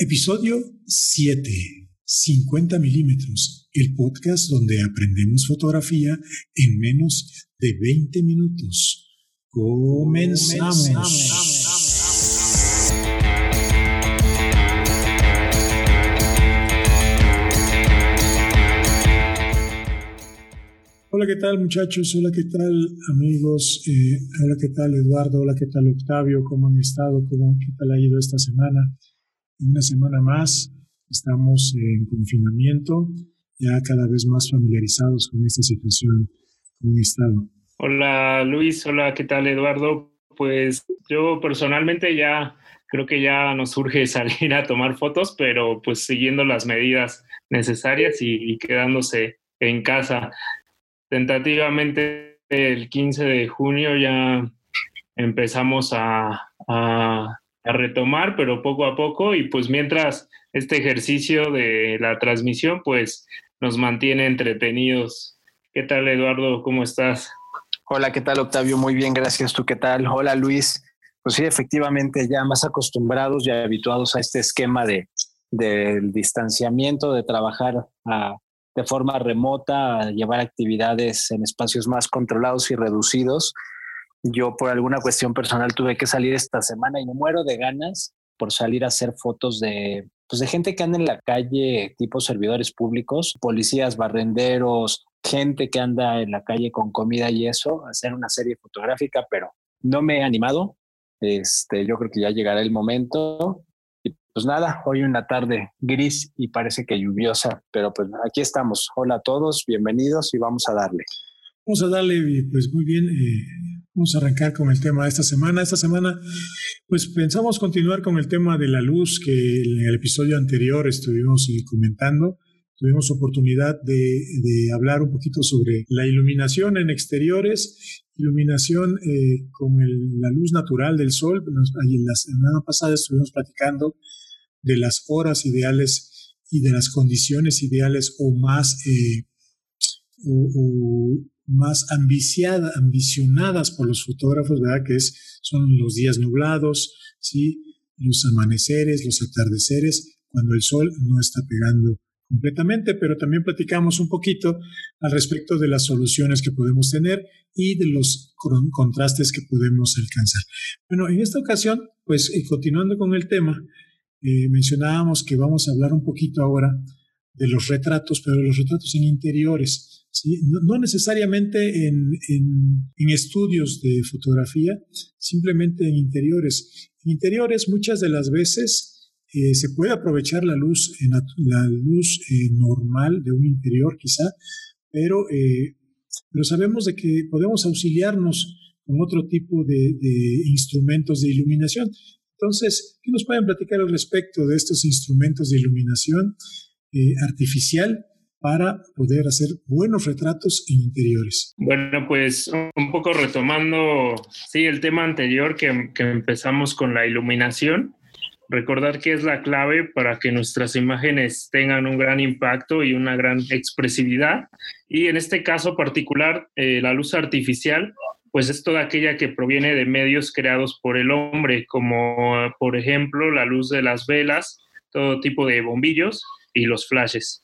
Episodio 7. 50 milímetros, el podcast donde aprendemos fotografía en menos de 20 minutos. Comenzamos. Hola, ¿qué tal muchachos? Hola, ¿qué tal amigos? Eh, hola, ¿qué tal Eduardo? Hola, ¿qué tal Octavio? ¿Cómo han estado? ¿Cómo, ¿Qué tal ha ido esta semana? Una semana más estamos en confinamiento, ya cada vez más familiarizados con esta situación, con estado. Hola Luis, hola, ¿qué tal Eduardo? Pues yo personalmente ya creo que ya nos urge salir a tomar fotos, pero pues siguiendo las medidas necesarias y quedándose en casa tentativamente el 15 de junio ya empezamos a, retomar, pero poco a poco, y pues mientras este ejercicio de la transmisión, pues nos mantiene entretenidos. ¿Qué tal, Eduardo? ¿Cómo estás? Hola, ¿qué tal, Octavio? Muy bien, gracias. ¿Tú qué tal? Hola, Luis. Pues sí, efectivamente, ya más acostumbrados y habituados a este esquema de, del distanciamiento, de trabajar a, de forma remota, llevar actividades en espacios más controlados y reducidos. Yo por alguna cuestión personal tuve que salir esta semana y me muero de ganas por salir a hacer fotos de, pues de gente que anda en la calle, tipo servidores públicos, policías, barrenderos, gente que anda en la calle con comida y eso, hacer una serie fotográfica, pero no me he animado. Este, yo creo que ya llegará el momento pues nada, hoy una tarde gris y parece que lluviosa, pero pues aquí estamos. Hola a todos, bienvenidos y vamos a darle. Vamos a darle, pues muy bien, eh, vamos a arrancar con el tema de esta semana. Esta semana, pues pensamos continuar con el tema de la luz que en el episodio anterior estuvimos eh, comentando. Tuvimos oportunidad de, hablar un poquito sobre la iluminación en exteriores, iluminación eh, con la luz natural del sol. la semana pasada estuvimos platicando de las horas ideales y de las condiciones ideales o más, eh, o, más ambiciada, ambicionadas por los fotógrafos, ¿verdad? Que es, son los días nublados, ¿sí? los amaneceres, los atardeceres, cuando el sol no está pegando completamente, pero también platicamos un poquito al respecto de las soluciones que podemos tener y de los contrastes que podemos alcanzar. Bueno, en esta ocasión, pues eh, continuando con el tema, eh, mencionábamos que vamos a hablar un poquito ahora de los retratos, pero los retratos en interiores, no, necesariamente en, en, estudios de fotografía, simplemente en interiores. En interiores muchas de las veces eh, se puede aprovechar la luz, en la, luz eh, normal de un interior quizá, pero, sabemos de que podemos auxiliarnos con otro tipo de, instrumentos de iluminación. Entonces, ¿qué nos pueden platicar al respecto de estos instrumentos de iluminación eh, artificial para poder hacer buenos retratos en interiores? Bueno, pues un poco retomando, sí, el tema anterior que, que empezamos con la iluminación, recordar que es la clave para que nuestras imágenes tengan un gran impacto y una gran expresividad. Y en este caso particular, eh, la luz artificial pues es toda aquella que proviene de medios creados por el hombre, como por ejemplo la luz de las velas, todo tipo de bombillos y los flashes.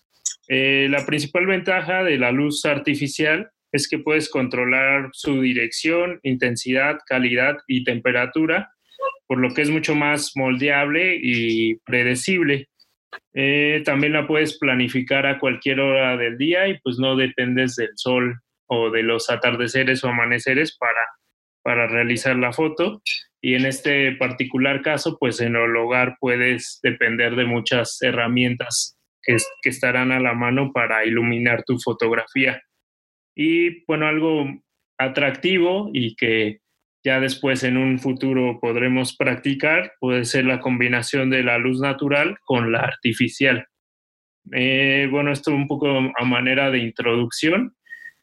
Eh, la principal ventaja de la luz artificial es que puedes controlar su dirección, intensidad, calidad y temperatura, por lo que es mucho más moldeable y predecible. Eh, también la puedes planificar a cualquier hora del día y pues no dependes del sol o de los atardeceres o amaneceres para, para realizar la foto. Y en este particular caso, pues en el hogar puedes depender de muchas herramientas que, que estarán a la mano para iluminar tu fotografía. Y bueno, algo atractivo y que ya después en un futuro podremos practicar puede ser la combinación de la luz natural con la artificial. Eh, bueno, esto un poco a manera de introducción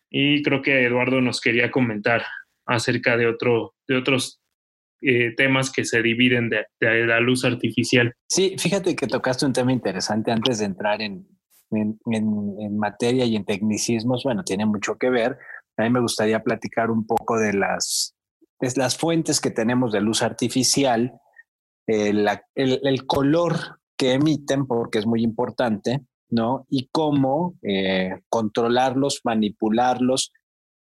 y creo que Eduardo nos quería comentar acerca de, otro, de otros eh, temas que se dividen de, la luz artificial. Sí, fíjate que tocaste un tema interesante antes de entrar en, en, materia y en tecnicismos. Bueno, tiene mucho que ver. A mí me gustaría platicar un poco de las, de las fuentes que tenemos de luz artificial. Eh, el, color que emiten, porque es muy importante, ¿no? Y cómo eh, controlarlos, manipularlos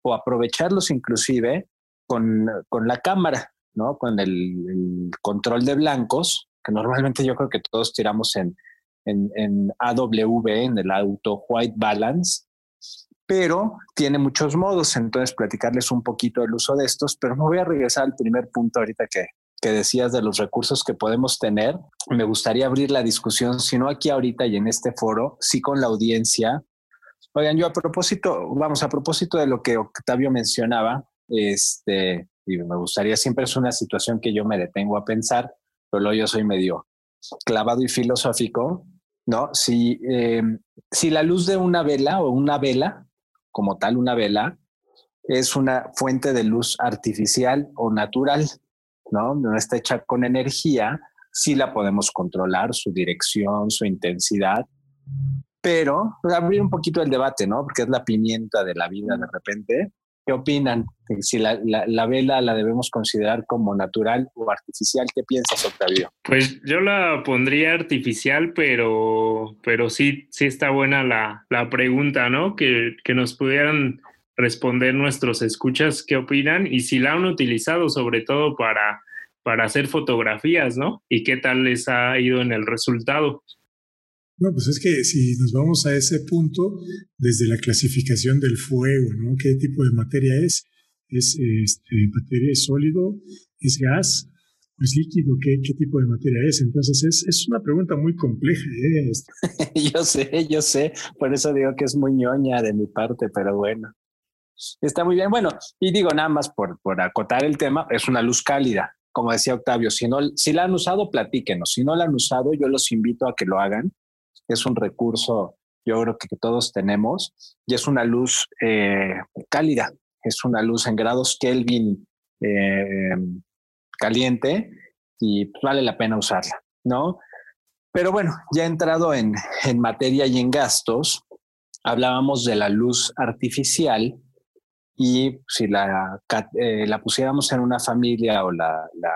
o aprovecharlos inclusive con, la cámara, ¿no? Con el, control de blancos, que normalmente yo creo que todos tiramos en, en, en AW, en el auto white balance, pero tiene muchos modos, entonces platicarles un poquito del uso de estos, pero me voy a regresar al primer punto ahorita que, que decías de los recursos que podemos tener. Me gustaría abrir la discusión, si no aquí ahorita y en este foro, sí con la audiencia. Oigan, yo a propósito, vamos, a propósito de lo que Octavio mencionaba, este, y me gustaría, siempre es una situación que yo me detengo a pensar, pero yo soy medio clavado y filosófico, ¿no? Si, eh, si la luz de una vela o una vela como tal una vela, es una fuente de luz artificial o natural, ¿no? No está hecha con energía, sí la podemos controlar, su dirección, su intensidad, pero pues, abrir un poquito el debate, ¿no? Porque es la pimienta de la vida de repente. ¿Qué opinan? Si la, la, vela la debemos considerar como natural o artificial, ¿qué piensas, Octavio? Pues yo la pondría artificial, pero, pero sí, sí está buena la, la pregunta, ¿no? Que, que nos pudieran responder nuestros escuchas qué opinan y si la han utilizado sobre todo para, para hacer fotografías, ¿no? Y qué tal les ha ido en el resultado. No, pues es que si nos vamos a ese punto, desde la clasificación del fuego, ¿no? ¿Qué tipo de materia es? ¿Es este, materia sólido? ¿Es gas? ¿O es líquido? ¿Qué, qué tipo de materia es? Entonces es, es una pregunta muy compleja. ¿eh? yo sé, yo sé. Por eso digo que es muy ñoña de mi parte, pero bueno. Está muy bien. Bueno, y digo nada más por, por acotar el tema, es una luz cálida. Como decía Octavio, si, no, si la han usado, platíquenos. Si no la han usado, yo los invito a que lo hagan es un recurso, yo creo que todos tenemos, y es una luz eh, cálida, es una luz en grados Kelvin eh, caliente y vale la pena usarla, ¿no? Pero bueno, ya he entrado en, materia y en gastos, hablábamos de la luz artificial y si la, eh, la pusiéramos en una familia o la, la,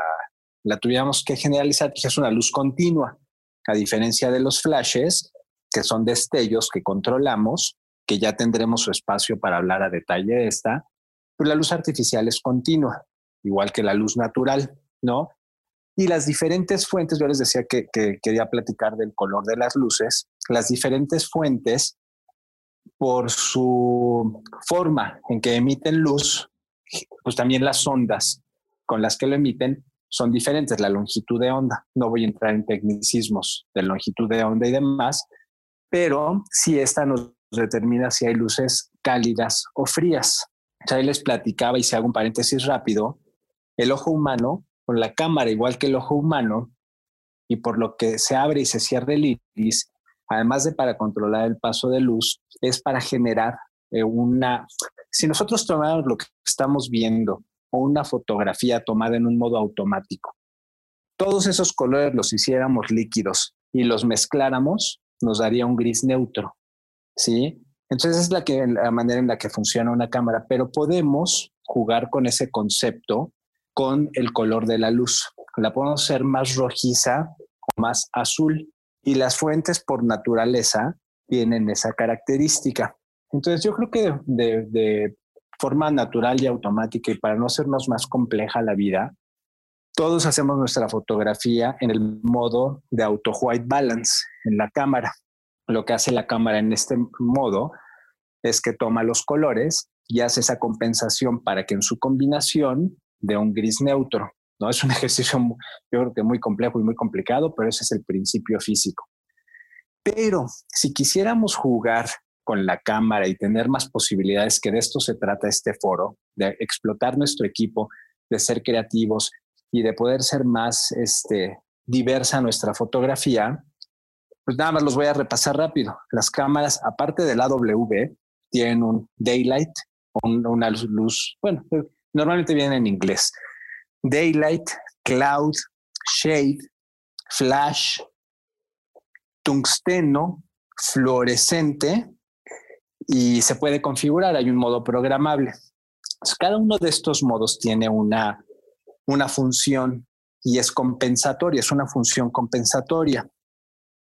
la tuviéramos que generalizar, que es una luz continua. A diferencia de los flashes, que son destellos que controlamos, que ya tendremos su espacio para hablar a detalle de esta, pero la luz artificial es continua, igual que la luz natural, ¿no? Y las diferentes fuentes, yo les decía que, que quería platicar del color de las luces, las diferentes fuentes, por su forma en que emiten luz, pues también las ondas con las que lo emiten son diferentes, la longitud de onda. No voy a entrar en tecnicismos de longitud de onda y demás, pero si esta nos determina si hay luces cálidas o frías. Ya les platicaba y si hago un paréntesis rápido, el ojo humano, con la cámara igual que el ojo humano, y por lo que se abre y se cierra el iris, además de para controlar el paso de luz, es para generar eh, una... Si nosotros tomamos lo que estamos viendo o una fotografía tomada en un modo automático. Todos esos colores los hiciéramos líquidos y los mezcláramos, nos daría un gris neutro, ¿sí? Entonces es la, manera en la que funciona una cámara, pero podemos jugar con ese concepto con el color de la luz. La podemos hacer más rojiza o más azul y las fuentes por naturaleza tienen esa característica. Entonces yo creo que de forma natural y automática y para no hacernos más compleja la vida, todos hacemos nuestra fotografía en el modo de auto white balance en la cámara. Lo que hace la cámara en este modo es que toma los colores y hace esa compensación para que en su combinación dé un gris neutro. ¿no? Es un ejercicio, yo creo que muy complejo y muy complicado, pero ese es el principio físico. Pero si quisiéramos jugar con la cámara y tener más posibilidades, que de esto se trata este foro, de explotar nuestro equipo, de ser creativos y de poder ser más este, diversa nuestra fotografía, pues nada más los voy a repasar rápido. Las cámaras, aparte del AW, tienen un daylight, una luz, bueno, normalmente vienen en inglés. Daylight, cloud, shade, flash, tungsteno, fluorescente y se puede configurar, hay un modo programable. cada uno de estos modos tiene una, una función y es compensatoria, es una función compensatoria.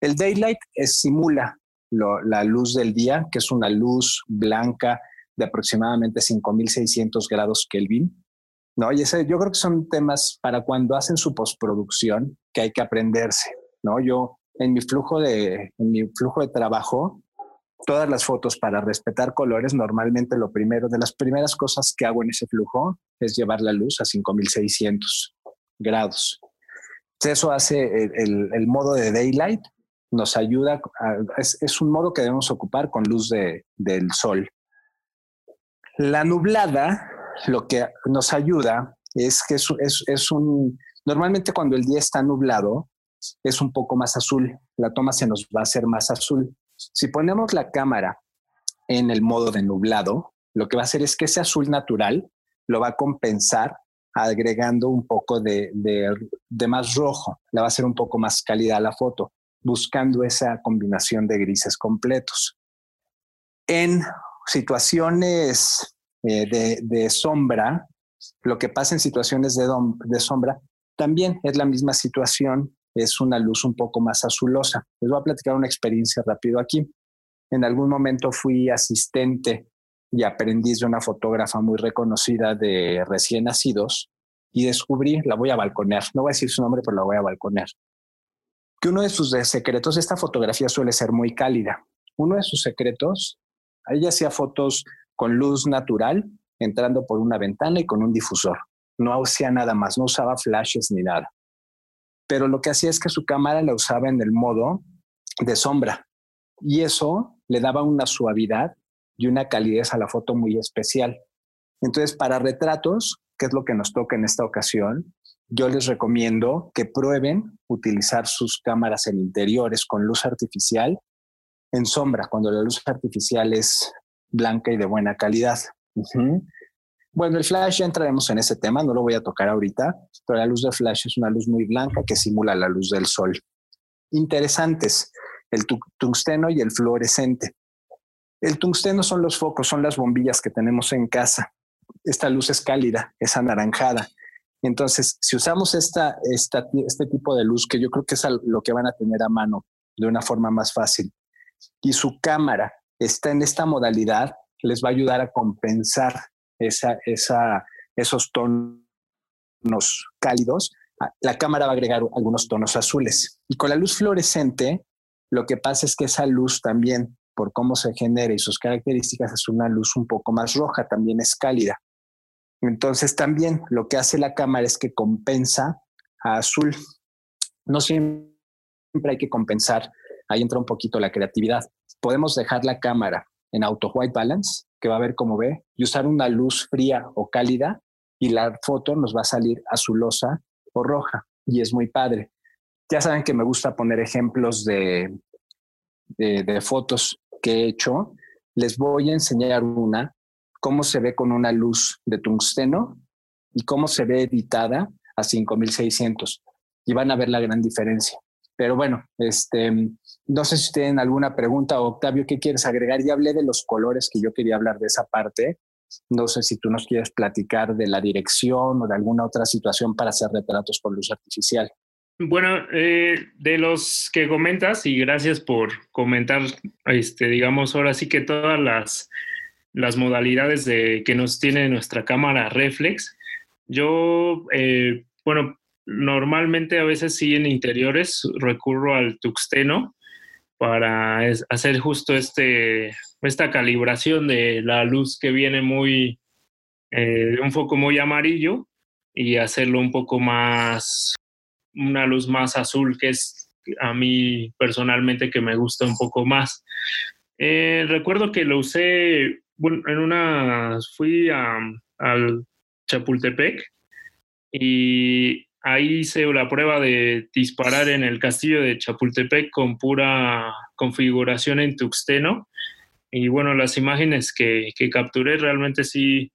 El daylight simula la luz del día, que es una luz blanca de aproximadamente 5600 grados Kelvin. ¿no? Y ese, yo creo que son temas para cuando hacen su postproducción que hay que aprenderse. ¿no? Yo en mi flujo de, en mi flujo de trabajo, todas las fotos para respetar colores, normalmente lo primero, de las primeras cosas que hago en ese flujo es llevar la luz a 5600 grados. Eso hace el, modo de daylight, nos ayuda, es, un modo que debemos ocupar con luz de, del sol. La nublada, lo que nos ayuda es que es, es un, normalmente cuando el día está nublado, es un poco más azul, la toma se nos va a hacer más azul. Si ponemos la cámara en el modo de nublado, lo que va a hacer es que ese azul natural lo va a compensar agregando un poco de, más rojo, le va a hacer un poco más cálida la foto, buscando esa combinación de grises completos. En situaciones eh, de, sombra, lo que pasa en situaciones de sombra, también es la misma situación, es una luz un poco más azulosa. Les voy a platicar una experiencia rápido aquí. En algún momento fui asistente y aprendiz de una fotógrafa muy reconocida de recién nacidos y descubrí, la voy a balconear, no voy a decir su nombre, pero la voy a balconear, que uno de sus secretos, esta fotografía suele ser muy cálida. Uno de sus secretos, ella hacía fotos con luz natural, entrando por una ventana y con un difusor. No hacía nada más, no usaba flashes ni nada. Pero lo que hacía es que su cámara la usaba en el modo de sombra y eso le daba una suavidad y una calidez a la foto muy especial. Entonces, para retratos, que es lo que nos toca en esta ocasión, yo les recomiendo que prueben utilizar sus cámaras en interiores con luz artificial en sombra, cuando la luz artificial es blanca y de buena calidad. Bueno, el flash ya entraremos en ese tema, no lo voy a tocar ahorita, pero la luz de flash es una luz muy blanca que simula la luz del sol. Interesantes, el tungsteno y el fluorescente. El tungsteno son los focos, son las bombillas que tenemos en casa. Esta luz es cálida, es anaranjada. Entonces, si usamos esta, este tipo de luz, que yo creo que es lo que van a tener a mano de una forma más fácil, y su cámara está en esta modalidad, les va a ayudar a compensar esa, esos tonos cálidos. La cámara va a agregar algunos tonos azules. Y con la luz fluorescente, lo que pasa es que esa luz también por cómo se genera y sus características, es una luz un poco más roja, también es cálida. Entonces también lo que hace la cámara es que compensa a azul. No siempre hay que compensar, ahí entra un poquito la creatividad. Podemos dejar la cámara en auto white balance, que va a ver cómo ve, y usar una luz fría o cálida y la foto nos va a salir azulosa o roja y es muy padre. Ya saben que me gusta poner ejemplos de, de, fotos que he hecho, les voy a enseñar una, cómo se ve con una luz de tungsteno y cómo se ve editada a 5600. Y van a ver la gran diferencia. Pero bueno, este, no sé si tienen alguna pregunta, Octavio, ¿qué quieres agregar? Ya hablé de los colores que yo quería hablar de esa parte. No sé si tú nos quieres platicar de la dirección o de alguna otra situación para hacer retratos con luz artificial. Bueno, eh, de los que comentas, y gracias por comentar, este, digamos, ahora sí que todas las, las modalidades de, que nos tiene nuestra cámara reflex. Yo, eh, bueno, normalmente a veces sí en interiores recurro al tuxteno para hacer justo este, esta calibración de la luz que viene muy, eh, un foco muy amarillo y hacerlo un poco más una luz más azul, que es a mí personalmente que me gusta un poco más. Eh, recuerdo que lo usé, bueno, en una, fui a, al Chapultepec y ahí hice la prueba de disparar en el castillo de Chapultepec con pura configuración en tuxteno. Y bueno, las imágenes que, que capturé realmente sí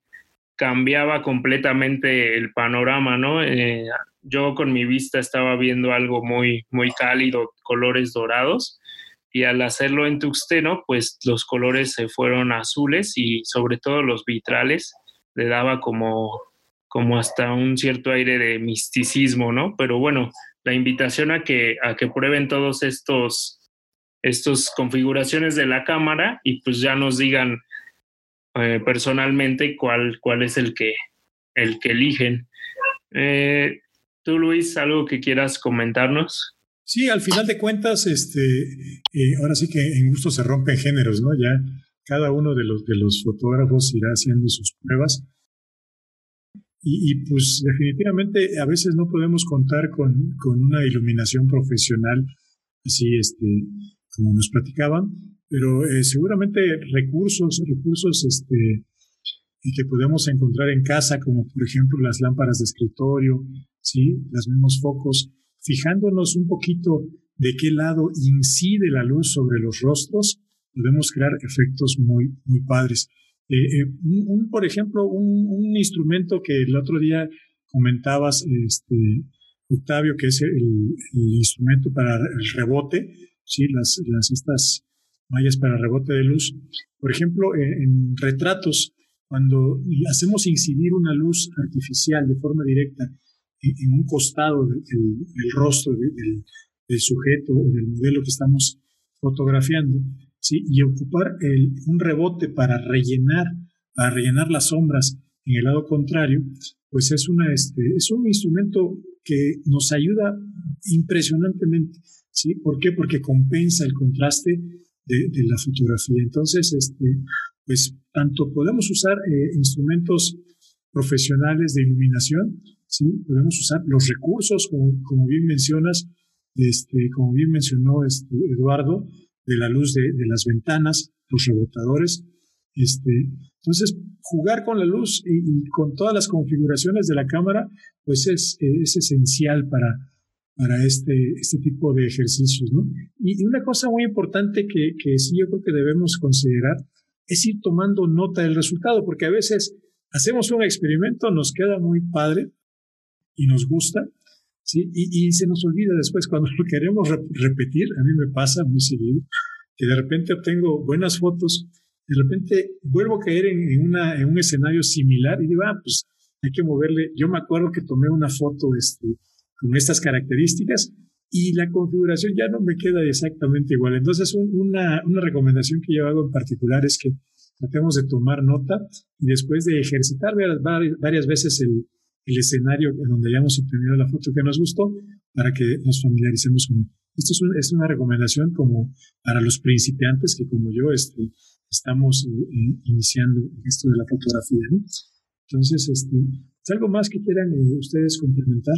cambiaba completamente el panorama, ¿no? Eh, yo con mi vista estaba viendo algo muy, muy cálido, colores dorados, y al hacerlo en tuxteno, pues los colores se fueron azules y sobre todo los vitrales le daba como, como hasta un cierto aire de misticismo, ¿no? Pero bueno, la invitación a que, a que prueben todos estos, estos configuraciones de la cámara y pues ya nos digan eh, personalmente cuál, cuál es el que, el que eligen. Eh, Tú, Luis, algo que quieras comentarnos. Sí, al final de cuentas, este, eh, ahora sí que en gusto se rompen géneros, ¿no? Ya cada uno de los, de los fotógrafos irá haciendo sus pruebas. Y, pues definitivamente a veces no podemos contar con, con, una iluminación profesional, así este, como nos platicaban, pero eh, seguramente recursos, recursos este, que podemos encontrar en casa, como por ejemplo las lámparas de escritorio, ¿sí? los mismos focos, fijándonos un poquito de qué lado incide la luz sobre los rostros, podemos crear efectos muy, muy padres. Eh, eh, un, por ejemplo, un, instrumento que el otro día comentabas, este, Octavio, que es el, instrumento para el rebote, ¿sí? las, las, estas mallas para rebote de luz. Por ejemplo, en retratos, cuando hacemos incidir una luz artificial de forma directa en, un costado del, rostro del, sujeto o del modelo que estamos fotografiando, ¿sí? y ocupar un rebote para rellenar, para rellenar las sombras en el lado contrario, pues es, una, este, es un instrumento que nos ayuda impresionantemente. ¿sí? ¿Por qué? Porque compensa el contraste de, de la fotografía. Entonces, este, pues tanto podemos usar eh, instrumentos profesionales de iluminación, ¿sí? podemos usar los recursos, como, bien mencionas, este, como bien mencionó este, Eduardo, de la luz de, las ventanas, los rebotadores. Este, entonces, jugar con la luz y, con todas las configuraciones de la cámara, pues es, es esencial para, para este, este tipo de ejercicios. ¿no? Y, una cosa muy importante que, que sí yo creo que debemos considerar es ir tomando nota del resultado, porque a veces hacemos un experimento, nos queda muy padre y nos gusta, ¿sí? Y, se nos olvida después cuando lo queremos repetir, a mí me pasa muy seguido, que de repente obtengo buenas fotos, de repente vuelvo a caer en, una, en un escenario similar y digo, ah, pues hay que moverle. Yo me acuerdo que tomé una foto este, con estas características y la configuración ya no me queda exactamente igual. Entonces, una, una recomendación que yo hago en particular es que tratemos de tomar nota y después de ejercitar varias, varias veces el, el, escenario en donde hayamos obtenido la foto que nos gustó para que nos familiaricemos con él. Esto es, una recomendación como para los principiantes que como yo este, estamos eh, iniciando esto de la fotografía. Entonces, este, ¿es algo más que quieran eh, ustedes complementar?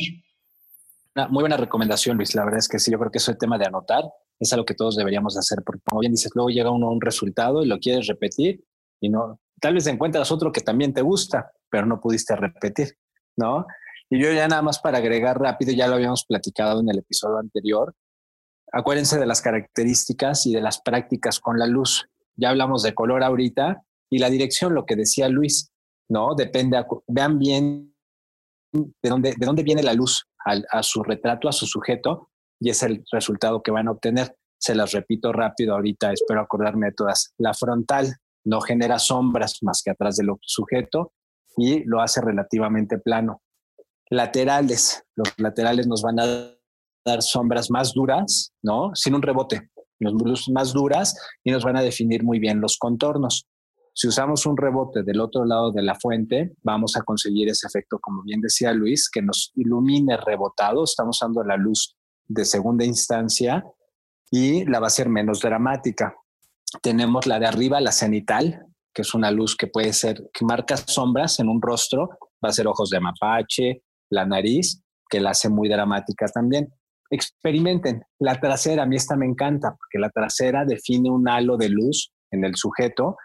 Una muy buena recomendación, Luis. La verdad es que sí, yo creo que eso es el tema de anotar. Es algo que todos deberíamos hacer, porque como bien dices, luego llega uno a un resultado y lo quieres repetir y no, tal vez encuentras otro que también te gusta, pero no pudiste repetir, ¿no? Y yo ya nada más para agregar rápido, ya lo habíamos platicado en el episodio anterior, acuérdense de las características y de las prácticas con la luz. Ya hablamos de color ahorita y la dirección, lo que decía Luis, ¿no? Depende, vean bien de dónde, de dónde viene la luz a su retrato, a su sujeto, y es el resultado que van a obtener. Se las repito rápido ahorita, espero acordarme de todas. La frontal no genera sombras más que atrás del sujeto y lo hace relativamente plano. Laterales, los laterales nos van a dar sombras más duras, ¿no? Sin un rebote, los más duras y nos van a definir muy bien los contornos. Si usamos un rebote del otro lado de la fuente, vamos a conseguir ese efecto, como bien decía Luis, que nos ilumine rebotado. Estamos usando la luz de segunda instancia y la va a ser menos dramática. Tenemos la de arriba, la cenital, que es una luz que puede ser, que marca sombras en un rostro, va a ser ojos de mapache, la nariz, que la hace muy dramática también. Experimenten. La trasera, a mí esta me encanta, porque la trasera define un halo de luz en el sujeto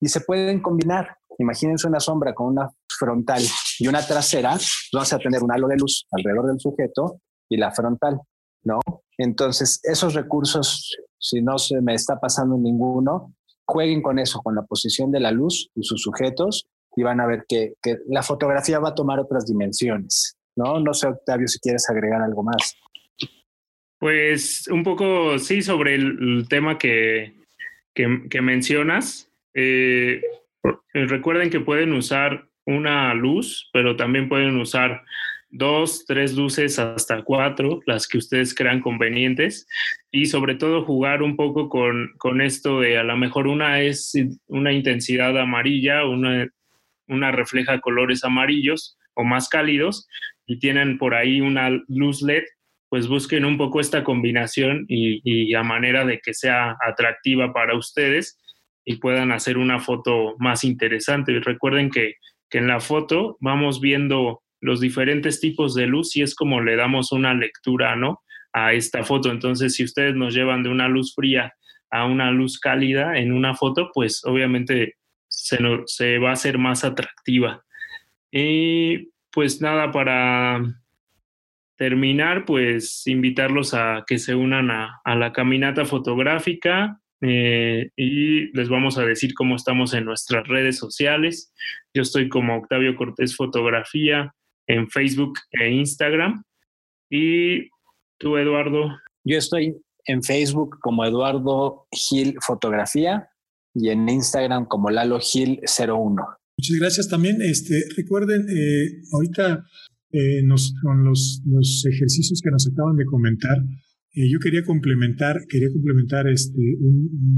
y se pueden combinar. Imagínense una sombra con una frontal y una trasera, vamos a tener un halo de luz alrededor del sujeto y la frontal, ¿no? Entonces, esos recursos, si no se me está pasando ninguno, jueguen con eso, con la posición de la luz y sus sujetos y van a ver que, la fotografía va a tomar otras dimensiones, ¿no? No sé, Octavio, si quieres agregar algo más. Pues un poco, sí, sobre el, tema que mencionas. Eh, recuerden que pueden usar una luz, pero también pueden usar dos, tres luces hasta cuatro, las que ustedes crean convenientes, y sobre todo jugar un poco con, con esto de a lo mejor una es una intensidad amarilla, una, una refleja colores amarillos o más cálidos, y tienen por ahí una luz LED, pues busquen un poco esta combinación y, a manera de que sea atractiva para ustedes y puedan hacer una foto más interesante. Y recuerden que, que en la foto vamos viendo los diferentes tipos de luz y es como le damos una lectura, ¿no? A esta foto. Entonces, si ustedes nos llevan de una luz fría a una luz cálida en una foto, pues obviamente se, se va a hacer más atractiva. Y pues nada, para terminar, pues invitarlos a que se unan a, a la caminata fotográfica. Eh, y les vamos a decir cómo estamos en nuestras redes sociales. Yo estoy como Octavio Cortés Fotografía en Facebook e Instagram. ¿Y tú, Eduardo? Yo estoy en Facebook como Eduardo Gil Fotografía y en Instagram como Lalo Gil 01. Muchas gracias también. Este, recuerden, eh, ahorita eh, nos, con los, los, ejercicios que nos acaban de comentar, eh, yo quería complementar, quería complementar, este,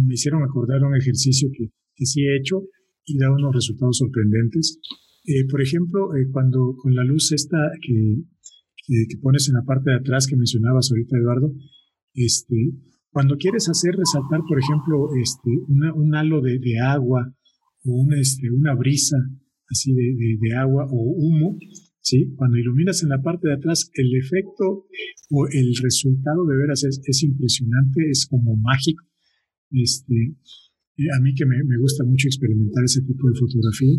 me hicieron acordar un ejercicio que, que sí he hecho y da unos resultados sorprendentes. Eh, por ejemplo, eh, cuando con la luz esta que, que, pones en la parte de atrás que mencionabas ahorita, Eduardo, este, cuando quieres hacer resaltar, por ejemplo, este, un halo de, de agua o una, este, una brisa así de, de, agua o humo, ¿sí? cuando iluminas en la parte de atrás, el efecto o el resultado de veras es, es impresionante, es como mágico. Este, a mí que me, gusta mucho experimentar ese tipo de fotografía.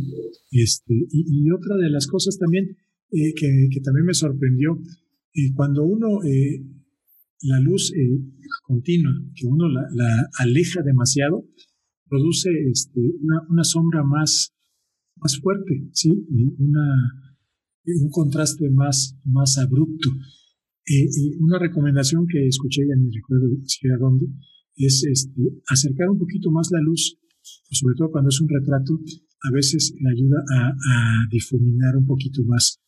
Este, y, otra de las cosas también eh, que, también me sorprendió, eh, cuando uno, eh, la luz continua, que uno la, aleja demasiado, produce este, una, sombra más, más fuerte, ¿sí? Una, un contraste más, más abrupto. una recomendación que escuché, ya ni recuerdo siquiera dónde, es este, acercar un poquito más la luz, sobre todo cuando es un retrato, a veces le ayuda a, difuminar un poquito más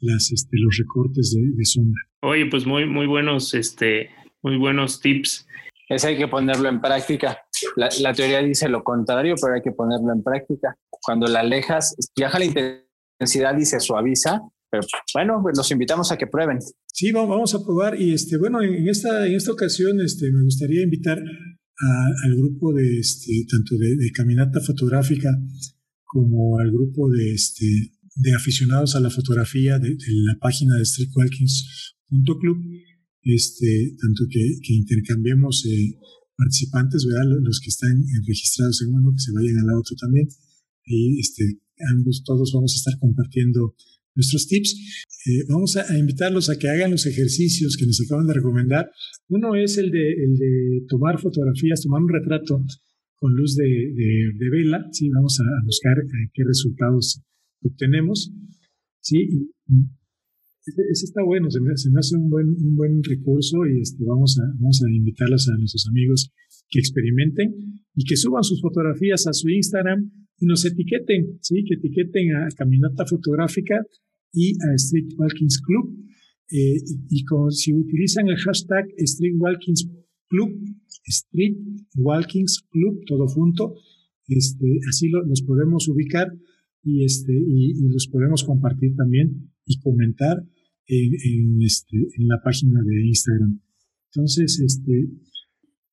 las, este, los recortes de, sombra. Oye, pues muy, muy buenos, este, muy buenos tips. Eso hay que ponerlo en práctica. La, la, teoría dice lo contrario, pero hay que ponerlo en práctica. Cuando la alejas, viaja la intensidad y se suaviza, pero bueno, pues los invitamos a que prueben. Sí, vamos a probar y este, bueno, en esta, en esta ocasión este, me gustaría invitar al grupo de este, tanto de, caminata fotográfica como al grupo de, este, de aficionados a la fotografía de, la página de streetwalkings.club, este, tanto que, que intercambiemos eh, participantes, ¿verdad? los que están registrados en uno, que se vayan al otro también. Y este, ambos, todos vamos a estar compartiendo nuestros tips. Eh, vamos a, invitarlos a que hagan los ejercicios que nos acaban de recomendar. Uno es el de, el de tomar fotografías, tomar un retrato con luz de, de, vela. Sí, vamos a, buscar eh, qué resultados obtenemos. Sí, ese, está bueno, se me, hace un buen, un buen recurso y este, vamos, a, vamos a invitarlos a nuestros amigos que experimenten y que suban sus fotografías a su Instagram y nos etiqueten, ¿sí? que etiqueten a Caminata Fotográfica y a Street Walkings Club. Eh, y si utilizan el hashtag Street Walkings Club, Street Walkings Club, todo junto, este, así los podemos ubicar y, este, y, los podemos compartir también y comentar en, este, en la página de Instagram. Entonces, este,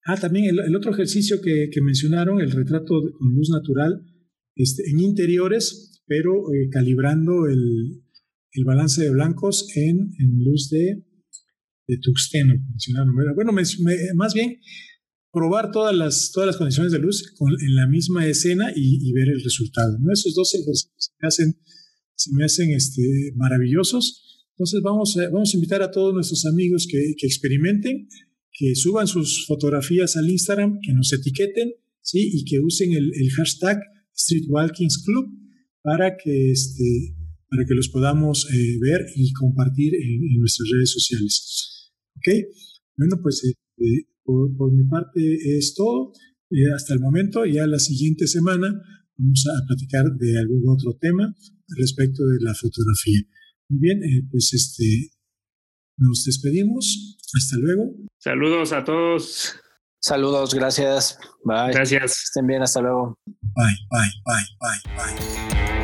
ah, también el, otro ejercicio que, mencionaron, el retrato con luz natural, este, en interiores, pero eh, calibrando el, el, balance de blancos en, en luz de, de tuxteno. Bueno, más bien probar todas las, todas las condiciones de luz en la misma escena y, ver el resultado. ¿no? Esos dos ejercicios se me hacen, se me hacen este, maravillosos. Entonces vamos a, vamos a invitar a todos nuestros amigos que, que experimenten, que suban sus fotografías al Instagram, que nos etiqueten, ¿sí? Y que usen el, el hashtag Street Walkings Club para que, este, para que los podamos eh, ver y compartir en, nuestras redes sociales. ¿Ok? Bueno, pues eh, por, mi parte es todo. Eh, hasta el momento, ya la siguiente semana vamos a platicar de algún otro tema respecto de la fotografía. Muy bien, eh, pues este, nos despedimos. Hasta luego. Saludos a todos. Saludos, gracias. Bye. Gracias. Estén bien, hasta luego. Bye, bye, bye, bye, bye.